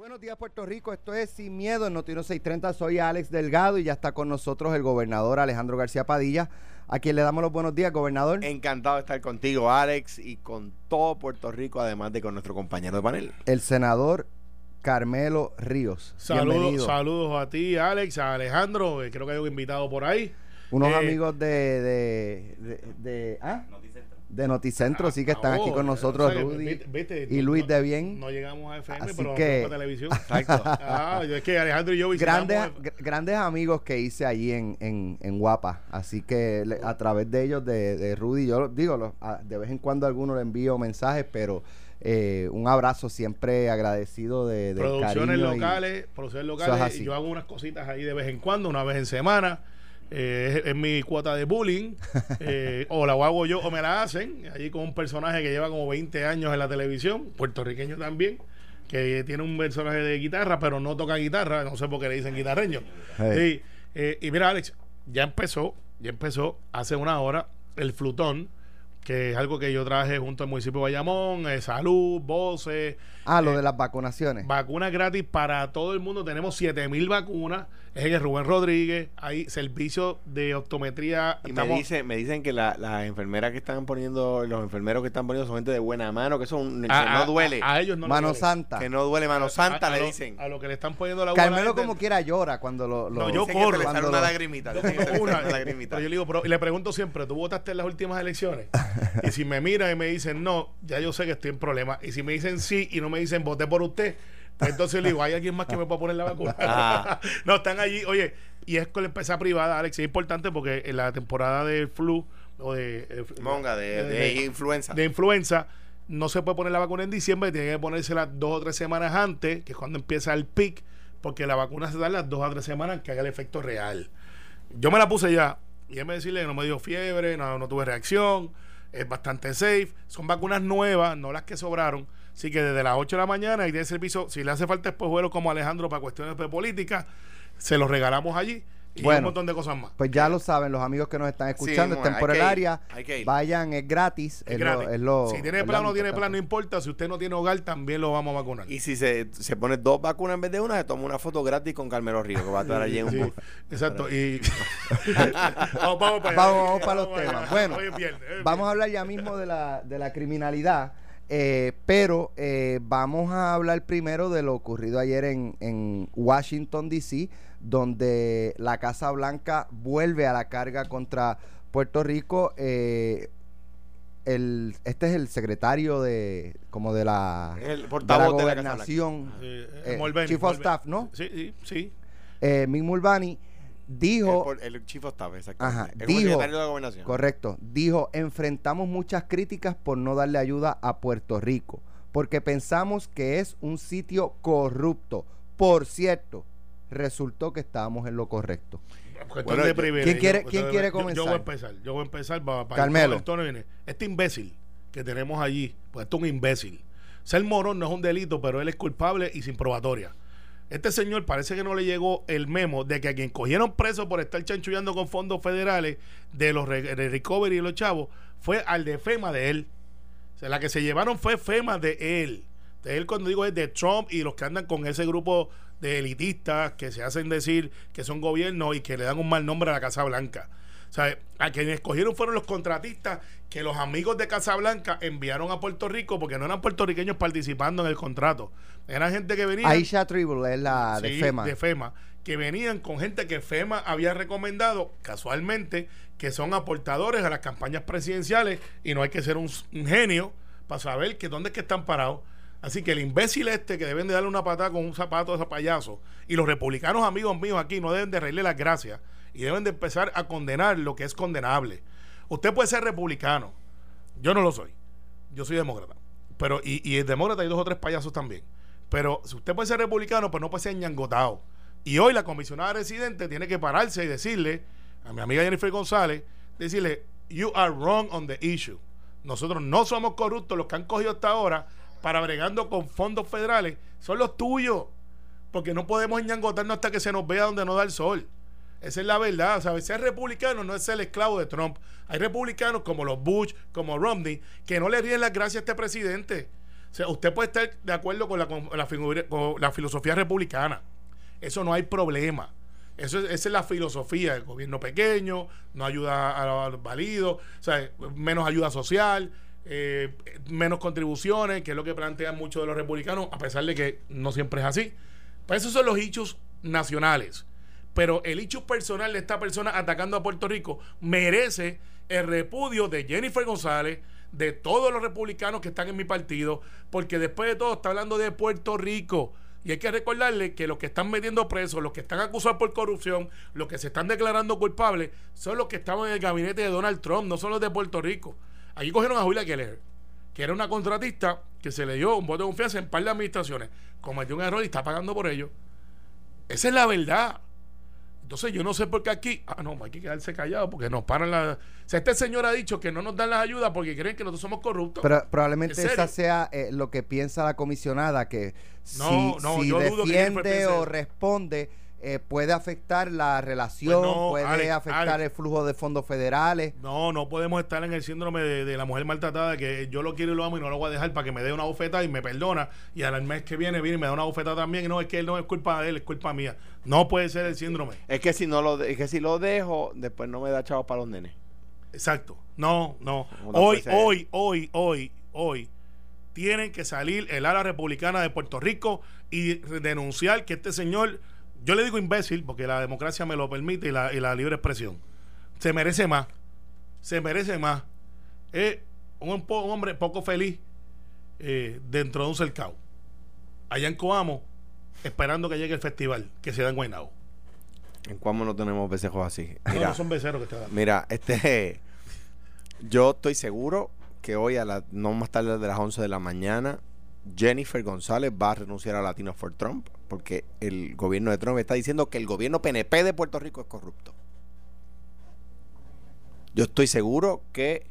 Buenos días, Puerto Rico. Esto es Sin Miedo en Notino 630. Soy Alex Delgado y ya está con nosotros el gobernador Alejandro García Padilla, a quien le damos los buenos días, gobernador. Encantado de estar contigo, Alex, y con todo Puerto Rico, además de con nuestro compañero de panel. El senador Carmelo Ríos. Saludos, saludos a ti, Alex, a Alejandro, eh, creo que hay un invitado por ahí. Unos Eh, amigos de, de, de, de- ¿ah? De Noticentro, sí que están aquí con nosotros, Rudy y Luis no- de Bien. No llegamos a FM, Así pero que- vamos a televisión. Exacto. Ah, yo- es que Alejandro y yo visitamos. Grandes, gr- grandes amigos que hice allí en, en, en Guapa. Así que le- a través de ellos, de, de Rudy, yo digo, lo- a- de vez en cuando a alguno le envío mensajes, pero eh, un abrazo siempre agradecido de, del producciones cariño y- locales, producciones locales. yo hago unas cositas ahí de vez en cuando, una vez en semana. Eh, es, es mi cuota de bullying. eh, o la hago yo o me la hacen. Allí con un personaje que lleva como 20 años en la televisión, puertorriqueño también, que tiene un personaje de guitarra, pero no toca guitarra. No sé por qué le dicen guitarreño. Hey. Sí, eh, y mira, Alex, ya empezó, ya empezó hace una hora el flutón, que es algo que yo traje junto al municipio de Bayamón, eh, salud, voces, Ah, lo de las vacunaciones. vacunas gratis para todo el mundo. Tenemos 7000 vacunas. Es en el Rubén Rodríguez. Hay servicio de optometría. Y me, dice, me dicen que la- las enfermeras que están poniendo, los enfermeros que están poniendo son gente de buena mano, que son que a, no a- duele, A, a ellos no Mano duele. Santa. que no duele mano santa, A- a le lo- dicen. A lo que le están poniendo la buena Carmelo como quiera llora cuando lo... lo- No, yo que corro. le sale una lo- lagrimita. Una, lagrimita. pero yo le digo, pero- y le pregunto siempre, ¿tú votaste en las últimas elecciones? y si me miran y me dicen no, ya yo sé que estoy en problemas. Y si me dicen sí y no me dicen voté por usted, entonces le digo, ¿hay alguien más que me pueda poner la vacuna? Ah. no, están allí. Oye, y es con la empresa privada, Alex, es importante porque en la temporada del flu o de... eh, Monga, de, de influenza. de influenza, no se puede poner la vacuna en diciembre, tiene que ponérsela dos o tres semanas antes, que es cuando empieza el pic, porque la vacuna se da las dos a tres semanas que haga el efecto real. Yo me la puse ya, y él me decirle que no me dio fiebre, no, no tuve reacción, es bastante safe, son vacunas nuevas, no las que sobraron. Así que desde las 8 de la mañana y de servicio, si le hace falta después vuelo como Alejandro para cuestiones de política, se los regalamos allí y Bueno. un montón de cosas más. Pues ya lo saben, los amigos que nos están escuchando, Sí, estén por el área, vayan, es gratis. Es es gratis. lo- es lo- si tiene plan o no tiene plan, no importa. Si usted no tiene hogar, también lo vamos a vacunar. Y si se, se pone dos vacunas en vez de una, se toma una foto gratis con Carmelo Río, que va a estar allí en un Sí, exacto. Y vamos, vamos para allá. Vamos, vamos para los temas. Bueno, Hoy es viernes, hoy es Vamos a hablar ya mismo de la, de la criminalidad, eh, pero eh, vamos a hablar primero de lo ocurrido ayer en, en Washington, D.C., donde la Casa Blanca vuelve a la carga contra Puerto Rico. eh, el, este es el secretario de como de la, el de la portavoz de la Casa Blanca. gobernación, Eh, eh, Chief of. Staff, ¿no? Sí, sí, sí. eh, Mick Mulvaney, dijo... El, el chief of staff, exactamente. Ajá, como dijo- secretario de la gobernación. Correcto. Dijo, enfrentamos muchas críticas por no darle ayuda a Puerto Rico, porque pensamos que es un sitio corrupto. Por cierto, resultó que estábamos en lo correcto. Cuestión Bueno, de yo- privilegio. ¿Quién quiere- quién quiere yo- Yo, voy a comenzar? empezar. Yo voy a empezar para, para Carmelo. el viene. Este imbécil que tenemos allí, pues esto es un imbécil. Ser morón no es un delito, pero él es culpable y sin probatoria. Este señor parece que no le llegó el memo de que a quien cogieron preso por estar chanchullando con fondos federales de los de recovery y los chavos fue al de FEMA de él. O sea, la que se llevaron fue FEMA de él. De él cuando digo es de Trump y los que andan con ese grupo de elitistas que se hacen decir que son gobiernos y que le dan un mal nombre a la Casa Blanca. O sea, a quienes escogieron fueron los contratistas que los amigos de Casa Blanca enviaron a Puerto Rico porque no eran puertorriqueños participando en el contrato. Eran gente que venía Aisha Tribble es la de FEMA. de FEMA, que venían con gente que FEMA había recomendado, casualmente, que son aportadores a las campañas presidenciales y no hay que ser un, un genio para saber que dónde es que están parados. Así que el imbécil este que deben de darle una patada con un zapato a ese payaso y los republicanos amigos míos aquí no deben de reírle las gracias y deben de empezar a condenar lo que es condenable. Usted puede ser republicano, yo no lo soy, yo soy demócrata, pero y, y el demócrata hay dos o tres payasos también. Pero si usted puede ser republicano, pues no puede ser ñangotado. Y hoy la comisionada residente tiene que pararse y decirle a mi amiga Jennifer González, decirle, you are wrong on the issue. Nosotros no somos corruptos, los que han cogido hasta ahora para bregando con fondos federales son los tuyos. Porque no podemos ñangotarnos hasta que se nos vea donde no da el sol. Esa es la verdad. ¿sabes? Ser republicano no es ser esclavo de Trump. Hay republicanos como los Bush, como Romney, que no le ríen las gracias a este presidente. O sea, usted puede estar de acuerdo con la, con la, filosofía republicana. Eso no hay problema. Eso es, esa es la filosofía del gobierno pequeño, no ayuda a, los válidos, o sea, menos ayuda social, eh, menos contribuciones, que es lo que plantean muchos de los republicanos, a pesar de que no siempre es así. Pues esos son los hechos nacionales. Pero el hecho personal de esta persona atacando a Puerto Rico merece el repudio de Jennifer González, de todos los republicanos que están en mi partido, porque después de todo está hablando de Puerto Rico. Y hay que recordarle que los que están metiendo presos, los que están acusados por corrupción, los que se están declarando culpables, son los que estaban en el gabinete de Donald Trump, no son los de Puerto Rico. Allí cogieron a Julia Keller, que era una contratista que se le dio un voto de confianza en par de administraciones. Cometió un error y está pagando por ello. Esa es la verdad. Entonces yo no sé por qué aquí, ah, no, hay que quedarse callado porque nos paran la... O sea, este señor ha dicho que no nos dan las ayudas porque creen que nosotros somos corruptos. Pero probablemente esa sea eh, lo que piensa la comisionada, que No, si, no, si yo dudo que Jennifer defiende o responde, eh, puede afectar la relación, Pues no, puede Alex, afectar Alex. el flujo de fondos federales. No, no podemos estar en el síndrome de, de la mujer maltratada que yo lo quiero y lo amo y no lo voy a dejar para que me dé una bofetada y me perdona y al mes que viene viene y me da una bofetada también y no es que él no es culpa de él, es culpa mía. No puede ser el síndrome. Es que si no lo de- es que si lo dejo, después no me da chavos para los nenes. Exacto. No, no. No Hoy, hoy, hoy, hoy, hoy tienen que salir el ala republicana de Puerto Rico y denunciar que este señor, yo le digo imbécil porque la democracia me lo permite y la, y la libre expresión, se merece más. Se merece más. Es un, po- un hombre poco feliz eh, dentro de un cercado. Allá en Coamo, esperando que llegue el festival que se da en Guaynabo. En Cuamo no tenemos becejos así. No, Mira, no son beceros que te dan. mira, este yo estoy seguro que hoy a la, no más tarde de las 11 de la mañana Jennifer González va a renunciar a Latino for Trump porque el gobierno de Trump está diciendo que el gobierno PNP de Puerto Rico es corrupto. Yo estoy seguro que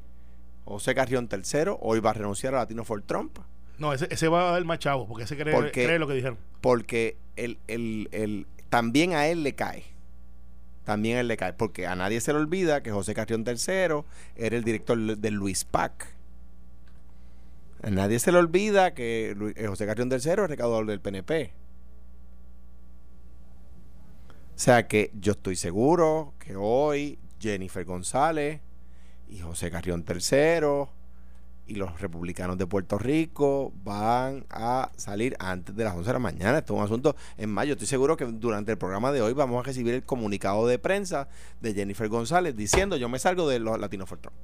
José Carrión III hoy va a renunciar a Latino for Trump No, ese, ese va a dar más chavos porque ese cree, ¿Por qué? cree lo que dijeron. porque el, el- el- también a él le cae. También a él le cae. Porque a nadie se le olvida que José Carrión III era el director de Luis Pac. A nadie se le olvida que eh, José Carrión III es recaudador del PNP. Sea que yo estoy seguro que hoy Jennifer González y José Carrión III y los republicanos de Puerto Rico van a salir antes de las 11 de la mañana. Esto es un asunto en mayo. Estoy seguro que durante el programa de hoy vamos a recibir el comunicado de prensa de Jennifer González diciendo yo me salgo de los Latinos for Trump.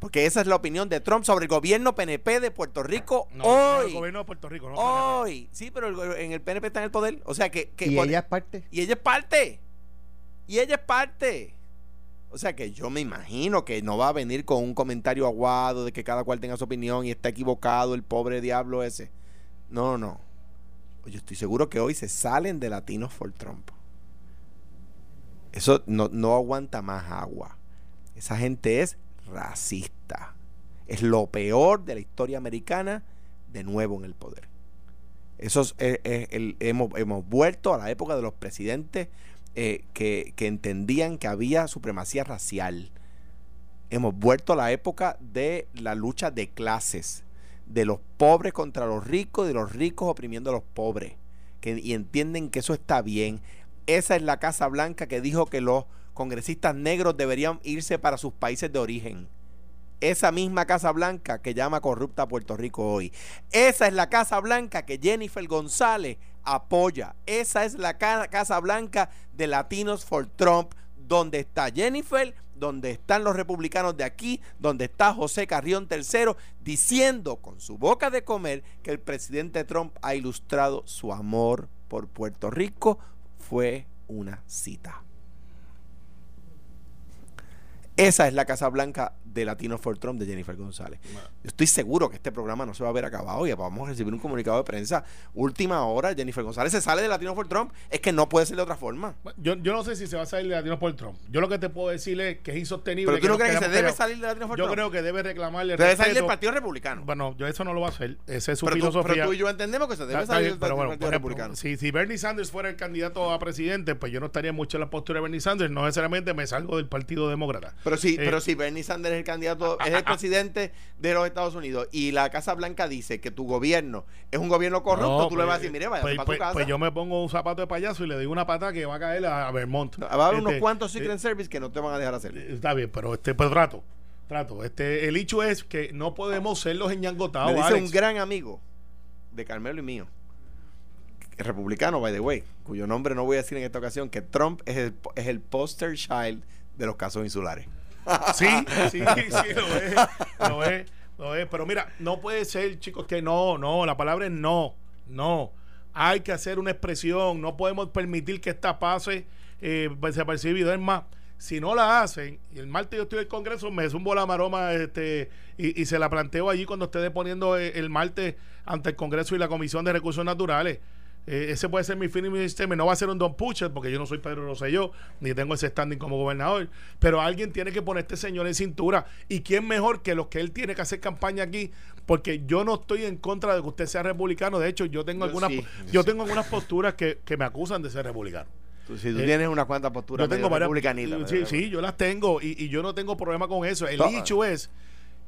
Porque esa es la opinión de Trump sobre el gobierno PNP de Puerto Rico No, no, hoy. el gobierno de Puerto Rico, no. hoy. Sí, pero el en el PNP está en el poder. O sea que... que y por- ella es parte. y ella es parte. Y ella es parte. O sea que yo me imagino que no va a venir con un comentario aguado de que cada cual tenga su opinión y está equivocado el pobre diablo ese. No, no. Yo estoy seguro que hoy se salen de Latinos for Trump. Eso no, no aguanta más agua. Esa gente es racista. Es lo peor de la historia americana de nuevo en el poder. Eso es, el- hemos, hemos vuelto a la época de los presidentes eh, que, que entendían que había supremacía racial. Hemos vuelto a la época de la lucha de clases, de los pobres contra los ricos, de los ricos oprimiendo a los pobres, que, y entienden que eso está bien. Esa es la Casa Blanca que dijo que los congresistas negros deberían irse para sus países de origen. Esa misma Casa Blanca que llama corrupta a Puerto Rico hoy. Esa es la Casa Blanca que Jennifer González apoya. Esa es la ca- Casa Blanca de Latinos for Trump, donde está Jennifer, donde están los republicanos de aquí, donde está José Carrión III, diciendo con su boca de comer que el presidente Trump ha ilustrado su amor por Puerto Rico. Fue una cita. Esa es la Casa Blanca de Latino for Trump de Jennifer González. Yo estoy seguro que este programa no se va a ver acabado y vamos a recibir un comunicado de prensa. Última hora, Jennifer González se sale de Latino for Trump. Es que no puede ser de otra forma. Yo, yo no sé si se va a salir de Latinos por Trump. Yo lo que te puedo decir es que es insostenible. Pero tú no crees que se debe salir de Latino for Yo Trump. creo que debe reclamarle debe salir del. Partido Republicano. Bueno, yo eso no lo va a hacer. Esa es su pero, tú, filosofía. pero tú y yo entendemos que se debe salir del bueno, Partido Republicano. si, si Bernie Sanders fuera el candidato a presidente, pues yo no estaría mucho en la postura de Bernie Sanders. No necesariamente me salgo del Partido Demócrata. Pero Pero si, Eh, pero si Bernie Sanders es el candidato, es el presidente de los Estados Unidos y la Casa Blanca dice que tu gobierno es un gobierno corrupto, no, tú le vas a pues, decir, mire, vaya pues, para pues- tu casa. pues yo me pongo un zapato de payaso y le doy una pata que va a caer a, Vermont. Va a haber unos Este, cuantos eh, Secret Service que no te van a dejar hacer. Está bien, pero este, pero trato. Trato. Este, el hecho es que no podemos ser los enyangotados. Me dice Alex. un gran amigo de Carmelo y mío, republicano, by the way, cuyo nombre no voy a decir en esta ocasión, que Trump es el, es el poster child de los casos insulares. Sí, sí, sí, lo es. Lo es, lo es. Pero mira, no puede ser, chicos, que no, no. La palabra es no, no. Hay que hacer una expresión. No podemos permitir que esta pase eh, desapercibido. Es más, si no la hacen, y el martes yo estoy en el Congreso, me zumbo la maroma este, y, y se la planteo allí cuando esté deponiendo el, el martes ante el Congreso y la Comisión de Recursos Naturales. Eh, ese puede ser mi fin y mi sistema. No va a ser un Don Puchet, porque yo no soy Pedro Rosselló, ni tengo ese standing como gobernador. Pero alguien tiene que poner a este señor en cintura. ¿Y quién mejor que los que él tiene que hacer campaña aquí? Porque yo no estoy en contra de que usted sea republicano. De hecho, yo tengo Yo algunas, sí, yo yo sí. tengo algunas posturas que, que me acusan de ser republicano. Si tú Eh, tienes unas cuantas posturas Yo tengo varias. sí, sí, yo las tengo y, y yo no tengo problema con eso. El hecho es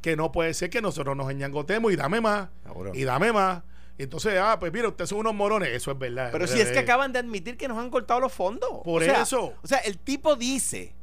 que no puede ser que nosotros nos enñangotemos y dame más, y dame más. Entonces, ah, pues mira, ustedes son unos morones. Eso es verdad. Pero si es que acaban de admitir que nos han cortado los fondos. Por O sea, eso. O sea, el tipo dice,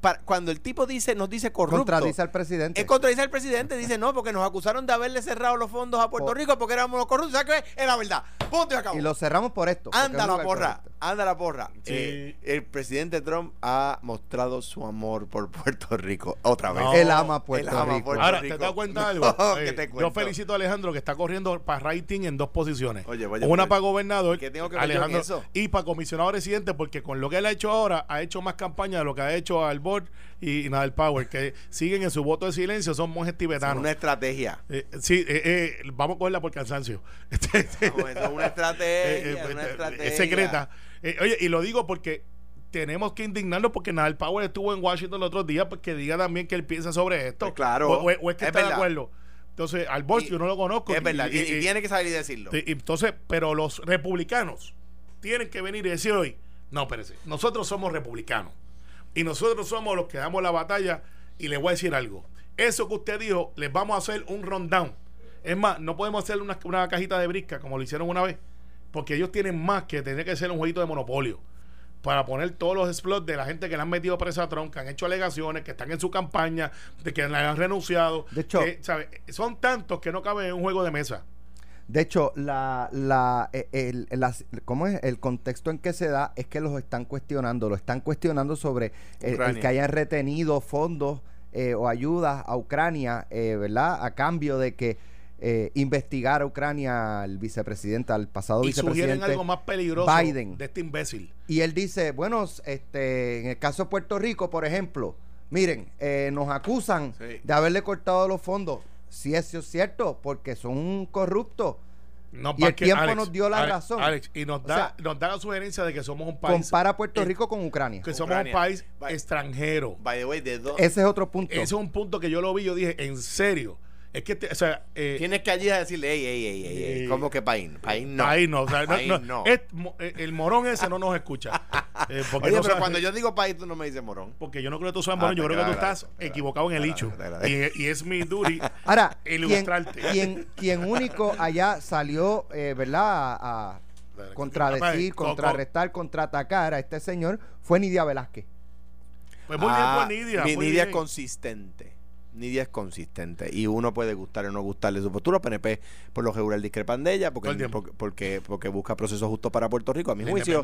para- cuando el tipo dice, nos dice corrupto. Contradice al presidente. Es contradice al presidente, dice no, porque nos acusaron de haberle cerrado los fondos a Puerto Por- Rico porque éramos los corruptos. ¿Sabes qué? Es la verdad. Punto y acabó. y lo cerramos por esto. Anda la porra, correcto. Anda la porra. Sí. Eh, el presidente Trump ha mostrado su amor por Puerto Rico otra vez. No. Él ama Puerto Él ama Rico. Puerto Ahora, Rico. ¿te das cuenta No, algo? ¿qué Eh, te yo felicito a Alejandro que está corriendo para rating en dos posiciones. Oye, Una para gobernador, ¿qué tengo que ver yo en Alejandro, eso? y para comisionado residente, porque con lo que él ha hecho ahora, ha hecho más campaña de lo que ha hecho al board y, y Nadal Power, que siguen en su voto de silencio, son monjes Es tibetanos. una estrategia. Eh, sí, eh, eh, vamos a cogerla por cansancio. Vamos, eso es una estrategia. Eh, eh, es una eh, estrategia. es secreta. Eh, oye, y lo digo porque tenemos que indignarnos porque Nadal Power estuvo en Washington el otro día, pues que diga también que él piensa sobre esto. Pues claro. O, o- o es que Es está de acuerdo. Entonces, al Bosch yo no lo conozco. Es verdad, y, y y- tiene que salir y decirlo. entonces, pero los republicanos tienen que venir y decir hoy, no, espérese, nosotros somos republicanos y nosotros somos los que damos la batalla y les voy a decir algo. Eso que usted dijo, les vamos a hacer un rundown. Es más, no podemos hacer una, una cajita de brisca como lo hicieron una vez, porque ellos tienen más que tener que ser un jueguito de monopolio para poner todos los explots de la gente que le han metido presa a Trump, que han hecho alegaciones, que están en su campaña, de que le han renunciado. De hecho- que, ¿sabe? son tantos que no caben en un juego de mesa. De hecho, la, la, eh, el, el- las- ¿cómo es? el contexto en que se da es que los están cuestionando. Lo están cuestionando sobre el, que hayan retenido fondos eh, o ayudas a Ucrania, eh, ¿verdad? A cambio de que eh, investigar a Ucrania al vicepresidente, al pasado y sugieren vicepresidente. algo más peligroso Biden. de este imbécil. Y él dice, bueno, este, en el caso de Puerto Rico, por ejemplo, miren, eh, nos acusan Sí. de haberle cortado los fondos. Si eso es cierto, porque son corruptos. No, Y el tiempo nos dio la Alex, razón. Alex, y nos O da, sea, nos da la sugerencia de que somos un país. Compara Puerto eh, Rico con Ucrania. Que somos Ucrania. un país By- extranjero. By the way, de. Ese es otro punto. Ese es un punto que yo lo vi, yo dije, en serio. Es que, te- o sea, eh, Tienes que allí a decirle, ey, ey, ey, ey, ey. ¿Cómo que país? País no. País no, o sea, no, País no, no. es- mo- eh, el morón ese no nos escucha. Eh, porque Oye, no pero cuando yo digo país, tú no me dices morón. Porque yo no creo que tú seas Ah, morón, yo te creo que tú estás equivocado en el hecho. Y, y es mi duty Ahora, ilustrarte. quien, quien único allá salió, eh, ¿verdad? A, a contradecir, Co- co- contrarrestar, contraatacar a este señor fue Nidia Velázquez. Pues muy Ah, bien, pues Nidia. Mi Nidia es consistente. Nidia es consistente. Y uno puede gustar o no gustarle su postura. PNP, por lo regular, discrepan de ella porque, el porque, porque, porque busca procesos justos para Puerto Rico, a mi La juicio.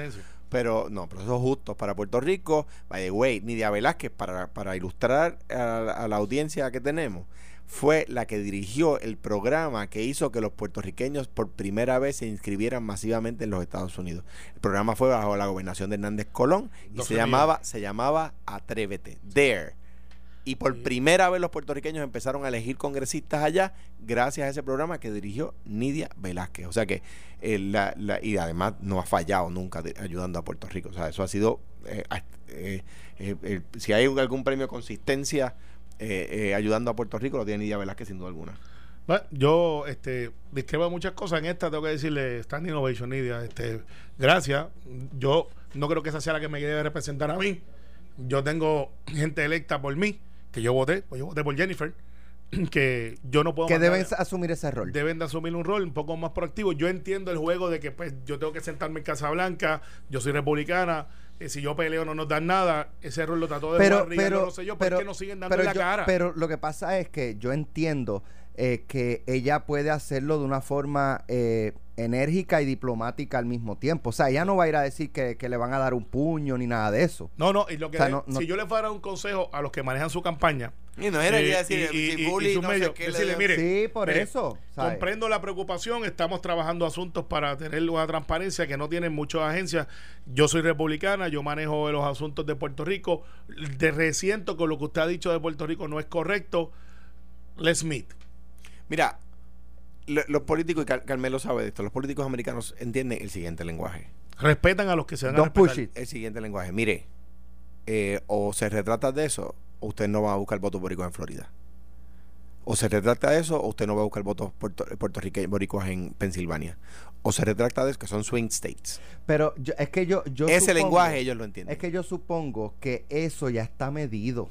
Pero no, procesos justos para Puerto Rico. By the way, Nidia Velázquez, para, para ilustrar a, a la audiencia que tenemos, fue la que dirigió el programa que hizo que los puertorriqueños por primera vez se inscribieran masivamente en los Estados Unidos. El programa fue bajo la gobernación de Hernández Colón y 12 se llamaba, se llamaba Atrévete, Dare. Y por primera vez los puertorriqueños empezaron a elegir congresistas allá gracias a ese programa que dirigió Nidia Velázquez. O sea que, eh, la- la- y además no ha fallado nunca de- ayudando a Puerto Rico. O sea, eso ha sido, eh, eh, el- si hay algún premio de consistencia eh, eh, ayudando a Puerto Rico, lo tiene Nidia Velázquez sin duda alguna. Bueno, yo este, discrepo muchas cosas. En esta tengo que decirle, Standing Ovation, Nidia. Este, gracias. Yo no creo que esa sea la que me debe representar a mí. Yo tengo gente electa por mí que yo voté, pues yo voté por Jennifer, que yo no puedo... Que deben asumir ese rol. deben de asumir un rol un poco más proactivo. Yo entiendo el juego de que pues yo tengo que sentarme en Casa Blanca, yo soy republicana, eh, si yo peleo no nos dan nada, ese rol lo trató de pero, jugar pero, no sé yo, pero, pero es que nos siguen dando pero la yo- cara. Pero lo que pasa es que yo entiendo eh, que ella puede hacerlo de una forma eh, enérgica y diplomática al mismo tiempo. O sea, ella no va a ir a decir que, que le van a dar un puño ni nada de eso. no, no, y lo que O sea, de- no- no- si yo le fuera un consejo a los que manejan su campaña, Y no era Eh, que decir, y- y- bully, no sé medios, qué, le decirle, de- mire, Sí, por mire, eso. ¿sabes? comprendo la preocupación, estamos trabajando asuntos para tener una transparencia que no tienen muchas agencias. Yo soy republicana, yo manejo los asuntos de Puerto Rico. De resiento con lo que usted ha dicho de Puerto Rico no es correcto. Let's meet. Mira, lo- los políticos, y Car- Carmelo sabe de esto, los políticos americanos entienden el siguiente lenguaje. Respetan a los que se van a Don't respetar. push it. El siguiente lenguaje. Mire, eh, o se retrata de eso, o usted no va a buscar votos boricuas en Florida. O se retrata de eso, o usted no va a buscar votos puerto, puertorriqueños boricuas en Pensilvania. O se retrata de eso, que son swing states. Pero yo- es que yo, yo Ese supongo- lenguaje ellos lo entienden. Es que yo supongo que eso ya está medido.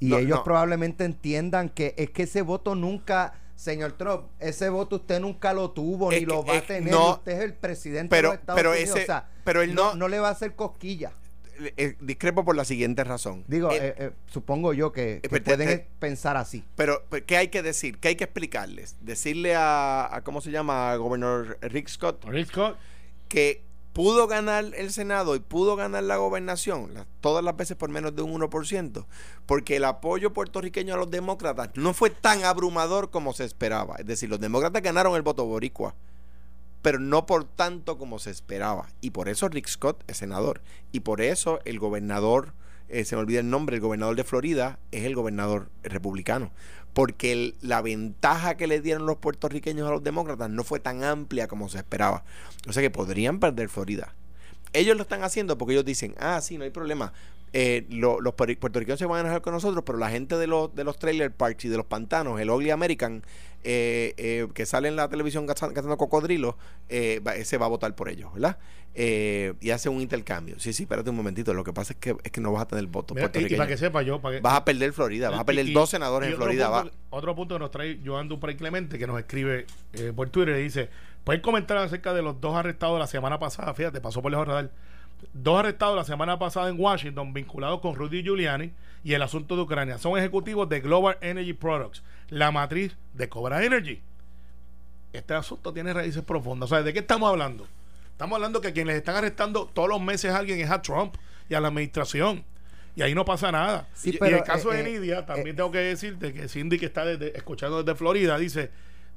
Y No, ellos no. probablemente entiendan que es que ese voto nunca, señor Trump, ese voto usted nunca lo tuvo Es ni que- lo va a tener. no, usted es el presidente pero- de los Estados pero Unidos. ese- o sea, pero él no- no le va a hacer cosquilla. Eh, eh, discrepo por la siguiente razón. Digo, Eh, eh, eh, supongo yo que, que pero te- pueden te- pensar así. Pero, pero, ¿qué hay que decir? ¿Qué hay que explicarles? Decirle a, a ¿cómo se llama? A gobernador Rick Scott Rick Scott, que pudo ganar el Senado y pudo ganar la gobernación todas las veces por menos de un 1%, porque el apoyo puertorriqueño a los demócratas no fue tan abrumador como se esperaba. Es decir, los demócratas ganaron el voto boricua, pero no por tanto como se esperaba. Y por eso Rick Scott es senador. Y por eso el gobernador, eh, se me olvida el nombre, el gobernador de Florida es el gobernador republicano. Porque la ventaja que le dieron los puertorriqueños a los demócratas no fue tan amplia como se esperaba. O sea que podrían perder Florida. Ellos lo están haciendo porque ellos dicen, ah, sí, no hay problema. Eh, lo- los puerto- puertorriqueños se van a enojar con nosotros, pero la gente de los, de los trailer parks y de los pantanos, el Ugly American, eh, eh, que sale en la televisión cazando, cazando cocodrilos, eh, va- ese va a votar por ellos, ¿verdad? Eh, y hace un intercambio. Sí, sí, espérate un momentito. Lo que pasa es que, es que no vas a tener votos mira, y, para que sepa yo, para que, Vas a perder Florida, vas a perder Y- dos senadores en Florida. punto- va- Otro punto que nos trae Joan Duprey Clemente, que nos escribe eh, por Twitter y dice: ¿Puedes comentar acerca de los dos arrestados la semana pasada? Fíjate, pasó por lejos radar. Dos arrestados la semana pasada en Washington vinculados con Rudy Giuliani y el asunto de Ucrania. Son ejecutivos de Global Energy Products, la matriz de Cobra Energy. Este asunto tiene raíces profundas. O sea, ¿de qué estamos hablando? Estamos hablando que quienes están arrestando todos los meses a alguien es a Trump y a la administración. Y ahí no pasa nada. Sí, y, y pero, el caso eh, de eh, Nidia, también eh, tengo que decirte que Cindy, que está desde- escuchando desde Florida, dice: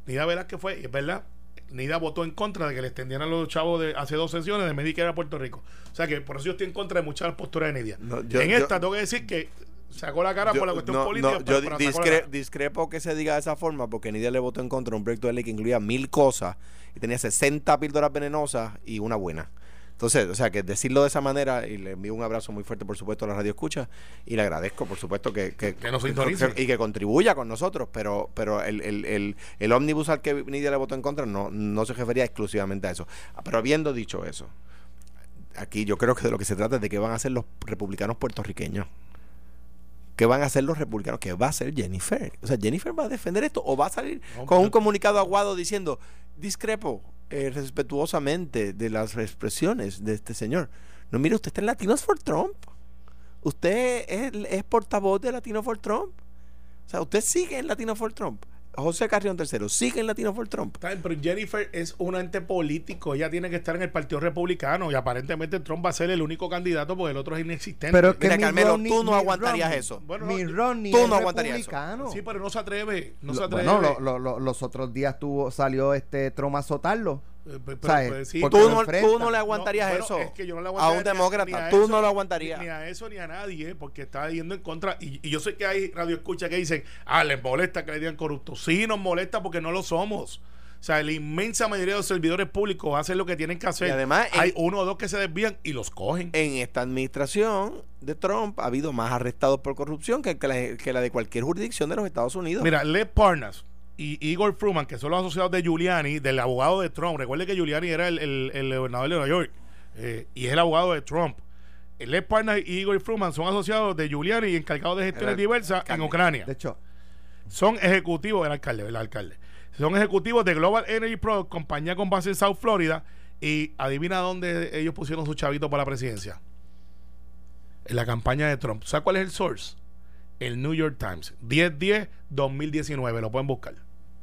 Nidia Velázquez fue, y es verdad, Nidia votó en contra de que le extendieran los chavos de hace dos sesiones de Medicare a Puerto Rico. O sea que por eso yo estoy en contra de muchas posturas de Nidia. No, yo- en yo- esta tengo que decir que sacó la cara Yo- por la cuestión no, política. no, pero- yo discre- discrepo que se diga de esa forma porque Nidia le votó en contra de un proyecto de ley que incluía mil cosas y tenía 60 píldoras venenosas y una buena. Entonces, o sea, que decirlo de esa manera, y le envío un abrazo muy fuerte, por supuesto, a la radio escucha, y le agradezco, por supuesto, que, que, Que nos sintonice. y que contribuya con nosotros, pero pero el, el, el, el ómnibus al que Nidia le votó en contra no, no se refería exclusivamente a eso. Pero habiendo dicho eso, aquí yo creo que de lo que se trata es de qué van a hacer los republicanos puertorriqueños. ¿Qué van a hacer los republicanos? ¿Qué va a hacer Jennifer? O sea, ¿Jennifer va a defender esto o va a salir No, con un comunicado aguado diciendo, discrepo eh, respetuosamente de las expresiones de este señor? No, mire, usted está en Latinos for Trump. Usted es, es portavoz de Latino for Trump. O sea, usted sigue en Latino for Trump. José Carrión III sigue en Latino for Trump. Pero Jennifer es un ente político, ella tiene que estar en el Partido Republicano y aparentemente Trump va a ser el único candidato porque el otro es inexistente. Pero es que Mira, Carmelo, Romney- tú no aguantarías eso. Bueno, no, Romney tú es no aguantarías eso. Sí, pero no se atreve, no se atreve. bueno, lo- lo- lo- los otros días tuvo, salió este Trump a azotarlo. Eh, pues, sí, Tú no, tú no le aguantarías No, bueno, eso es que yo no le a un demócrata. a tú eso, no lo aguantarías. Ni, ni a eso ni a nadie, porque está yendo en contra. Y, y yo sé que hay radio escucha que dicen, ah, les molesta que le digan corruptos. Sí, nos molesta porque no lo somos. O sea, la inmensa mayoría de los servidores públicos hacen lo que tienen que hacer. Y además, hay en- uno o dos que se desvían y los cogen. En esta administración de Trump ha habido más arrestados por corrupción que, que la, que la de cualquier jurisdicción de los Estados Unidos. Mira, Lev Parnas y Igor Fruman, que son los asociados de Giuliani, del abogado de Trump. Recuerde que Giuliani era el, el- el gobernador de Nueva York eh, y es el abogado de Trump. Les Partner y Igor Fruman son asociados de Giuliani y encargados de gestiones El diversas en. Ucrania. De hecho, Son ejecutivos, el alcalde, el alcalde. Son ejecutivos de Global Energy Pro, compañía con base en South Florida. Y adivina dónde ellos pusieron su chavito para la presidencia. En la campaña de Trump. ¿Sabes cuál es el source? El New York Times. 10-10-2019. Lo pueden buscar.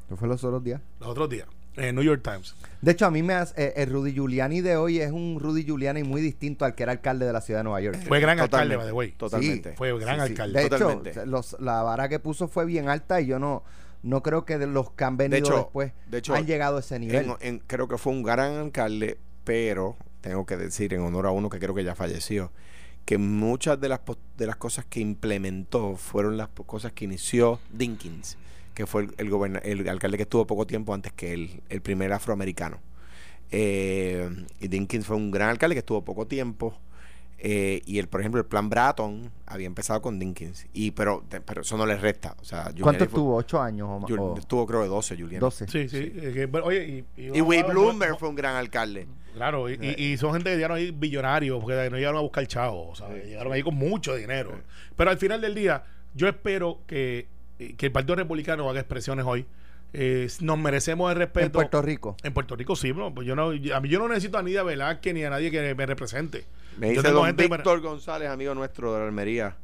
Eso fue los otros días. Los otros días. En el New York Times. De hecho, a mí me hace, eh, el Rudy Giuliani de hoy es un Rudy Giuliani muy distinto al que era alcalde de la ciudad de Nueva York. Fue gran alcalde, by the way. Totalmente. Fue gran Sí, sí. alcalde. De Totalmente. hecho, los- la vara que puso fue bien alta y yo no, no creo que de los que han venido hecho- después de hecho, han llegado a ese nivel. En- en- creo que fue un gran alcalde, pero tengo que decir en honor a uno que creo que ya falleció, que muchas de las, de las cosas que implementó fueron las cosas que inició Dinkins, que fue el, el, goberna- el alcalde que estuvo poco tiempo antes que él, el primer afroamericano. Eh, y Dinkins fue un gran alcalde que estuvo poco tiempo. eh, y el, por ejemplo, el plan Bratton había empezado con Dinkins. Y, pero, te- pero eso no le resta. O sea, ¿Cuánto estuvo? ¿Ocho años o más? Estuvo creo que 12, Giuliani. 12. Sí, sí. eh, que- pero, oye, y, Y Wade no- Bloomberg fue un gran alcalde. Claro, y, y- y son gente que llegaron ahí billonarios, porque no llegaron a buscar chavos, ¿sabes? Llegaron ahí con mucho dinero. Pero al final del día, yo espero que, que el Partido Republicano haga expresiones hoy. Eh, nos merecemos el respeto. En Puerto Rico. En Puerto Rico sí, ¿no? Pues yo no, a mí yo no necesito a Nidia Velázquez ni a nadie que me represente. Me Yo dice tengo don gente para- Víctor González, amigo nuestro de la Almería,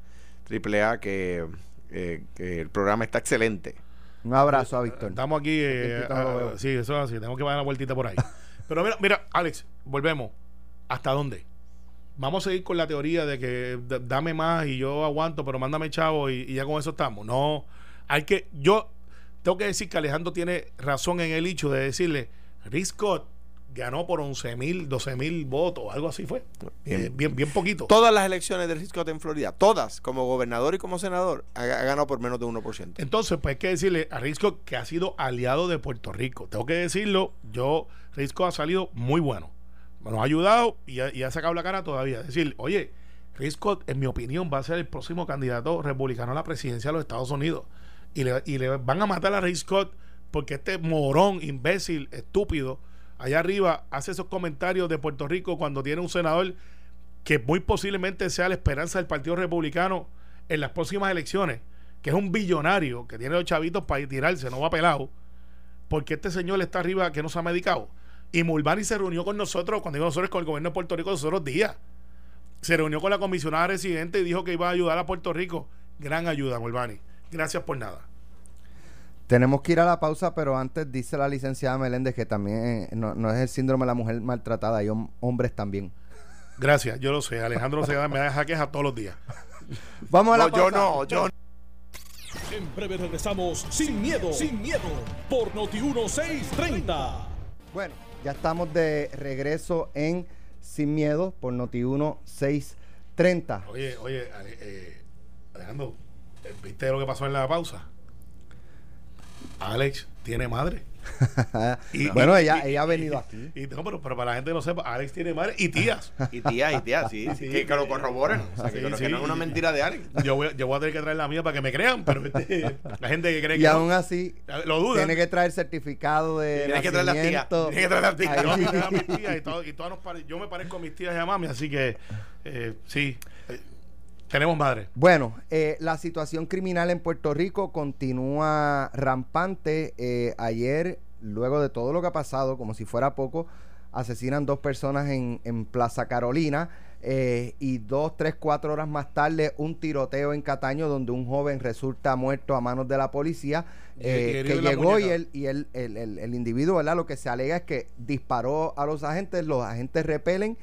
Triple A, que, eh, que el programa está excelente. Un abrazo a Víctor. Estamos aquí. eh, ah, sí, eso es así. Tenemos que dar una vueltita por ahí. Pero mira, mira, Alex, volvemos. ¿Hasta dónde? Vamos a seguir con la teoría de que dame más y yo aguanto, pero mándame chavo y, y ya con eso estamos. No, hay que. Yo tengo que decir que Alejandro tiene razón en el hecho de decirle: Rick Scott ganó por 11 mil, 12 mil votos, algo así fue. Bien. Eh, bien, bien poquito. Todas las elecciones de Rick Scott en Florida, todas, como gobernador y como senador, ha, ha ganado por menos de 1%. Entonces, pues hay que decirle a Risco que ha sido aliado de Puerto Rico. Tengo que decirlo, yo, Risco ha salido muy bueno. Nos ha ayudado y ha, sacado la cara todavía. Decir, oye, Risco, en mi opinión, va a ser el próximo candidato republicano a la presidencia de los Estados Unidos. Y le, van a matar a Risco porque este morón, imbécil, estúpido, allá arriba hace esos comentarios de Puerto Rico cuando tiene un senador que muy posiblemente sea la esperanza del Partido Republicano en las próximas elecciones, que es un billonario que tiene los chavitos para tirarse, no va pelado, porque este señor está arriba que no se ha medicado. Y Mulvani se reunió con nosotros, cuando digo nosotros, con el gobierno de Puerto Rico los otros días. Se reunió con la comisionada residente y dijo que iba a ayudar a Puerto Rico. Gran ayuda, Mulvani. Gracias por nada. Tenemos que ir a la pausa, pero antes dice la licenciada Meléndez que también eh, no, no es el síndrome de la mujer maltratada, hay hom- hombres también. Gracias, yo lo sé. Alejandro se me da queja todos los días. Vamos a la No, yo pausa. no, yo no. En breve regresamos sin miedo, sin miedo, por Noti 1630. Bueno, ya estamos de regreso en Sin Miedo por Noti1 630. Oye, oye, eh, Alejandro, ¿viste lo que pasó en la pausa? Alex tiene madre. Y- bueno, y- ella, y- ella ha venido aquí. Y, no, pero, pero para la gente que no sepa, Alex tiene madre y tías. Y tía, y tía, sí, Sí, que, que lo corroboren. O sea, que, Sí, que no- que sí. no es una mentira de alguien. Yo voy, yo voy a tener que traer la mía para que me crean, pero este, la gente que cree Y que aún no, así, lo duda. tiene que traer certificado de Tiene que traer las tías. Tiene que traer las tías. Yo, tengo a mis tías y, todo- y todas nos pare- yo me parezco a mis tías y a mami, así que eh, sí, tenemos madre. Bueno, eh, la situación criminal en Puerto Rico continúa rampante. Eh, ayer, luego de todo lo que ha pasado, como si fuera poco, asesinan dos personas en, en Plaza Carolina. eh, y dos, tres, cuatro horas más tarde, un tiroteo en Cataño donde un joven resulta muerto a manos de la policía. Eh, que llegó y él y él, el, el- el individuo, ¿verdad? Lo que se alega es que disparó a los agentes, los agentes repelen